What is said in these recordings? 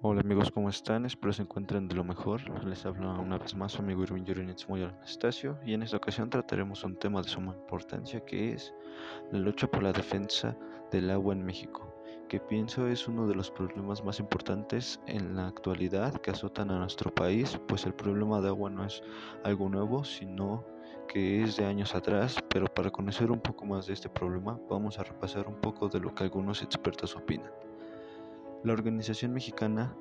Hola amigos, ¿cómo están? Espero se encuentren de lo mejor. Les habla una vez más su amigo Irwin Yurinitz Moyo Anastasio y en esta ocasión trataremos un tema de suma importancia que es la lucha por la defensa del agua en México, que pienso es uno de los problemas más importantes en la actualidad que azotan a nuestro país, pues el problema de agua no es algo nuevo, sino que es de años atrás, pero para conocer un poco más de este problema vamos a repasar un poco de lo que algunos expertos opinan. La organización mexicana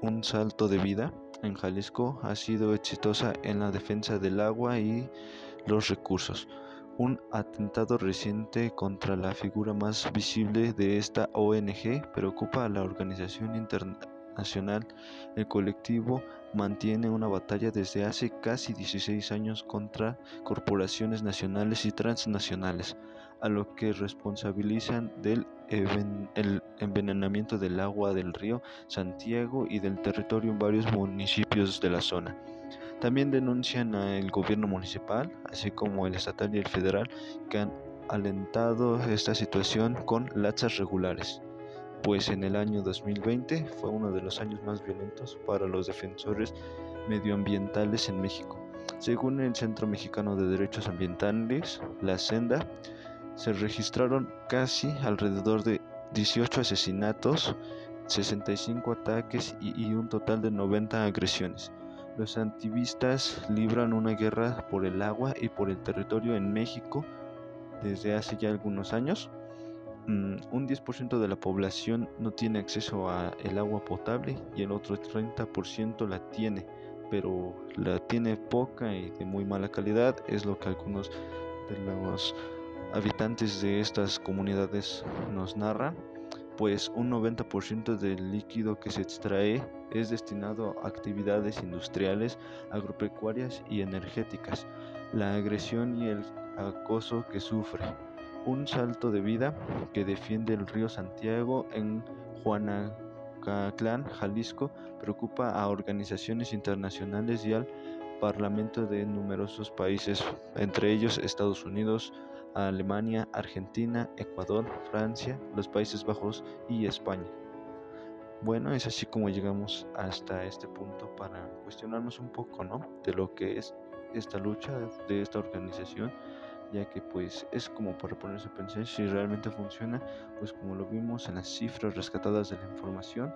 Un Salto de Vida en Jalisco ha sido exitosa en la defensa del agua y los recursos. Un atentado reciente contra la figura más visible de esta ONG preocupa a la organización internacional. El colectivo mantiene una batalla desde hace casi 16 años contra corporaciones nacionales y transnacionales, a lo que responsabilizan del el envenenamiento del agua del río Santiago y del territorio en varios municipios de la zona. También denuncian al gobierno municipal, así como el estatal y el federal, que han alentado esta situación con lazas regulares, pues en el año 2020 fue uno de los años más violentos para los defensores medioambientales en México. Según el Centro Mexicano de Derechos Ambientales, la Senda, se registraron casi alrededor de 18 asesinatos, 65 ataques y, un total de 90 agresiones. Los activistas libran una guerra por el agua y por el territorio en México desde hace ya algunos años. Mm, un 10% de la población no tiene acceso a el agua potable y el otro 30% la tiene, pero la tiene poca y de muy mala calidad, es lo que algunos de los habitantes de estas comunidades nos narran, pues un 90% del líquido que se extrae es destinado a actividades industriales, agropecuarias y energéticas. La agresión y el acoso que sufre. Un salto de vida que defiende el río Santiago en Juanacatlán, Jalisco, preocupa a organizaciones internacionales y al Parlamento de numerosos países, entre ellos Estados Unidos, Alemania, Argentina, Ecuador, Francia, los Países Bajos y España. Bueno, es así como llegamos hasta este punto para cuestionarnos un poco, ¿no? De lo que es esta lucha de esta organización, ya que pues es como para ponerse a pensar si realmente funciona, pues como lo vimos en las cifras rescatadas de la información,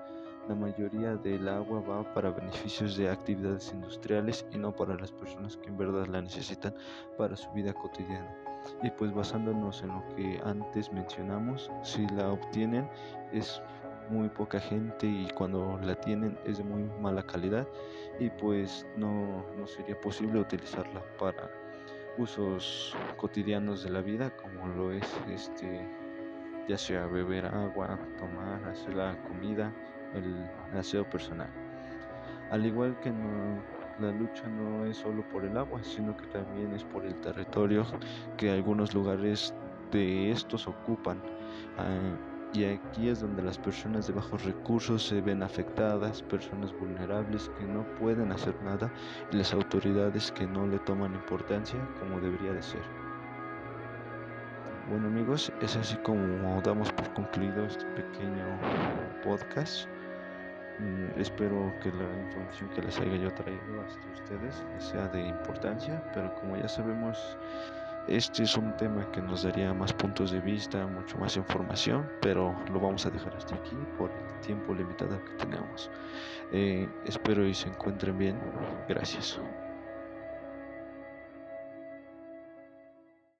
la mayoría del agua va para beneficios de actividades industriales y no para las personas que en verdad la necesitan para su vida cotidiana. Y pues basándonos en lo que antes mencionamos, si la obtienen es muy poca gente y cuando la tienen es de muy mala calidad y pues no, no sería posible utilizarla para usos cotidianos de la vida como lo es este ya sea beber agua, tomar, hacer la comida, el aseo personal. Al igual que no la lucha no es solo por el agua, sino que también es por el territorio que algunos lugares de estos ocupan. Ah, y aquí es donde las personas de bajos recursos se ven afectadas, personas vulnerables que no pueden hacer nada y las autoridades que no le toman importancia como debería de ser. Bueno amigos, es así como damos por concluido este pequeño podcast. Mm, espero que la información que les haya yo traído hasta ustedes sea de importancia, pero como ya sabemos, este es un tema que nos daría más puntos de vista, mucho más información, pero lo vamos a dejar hasta aquí por el tiempo limitado que tenemos. Eh, espero y se encuentren bien. Gracias.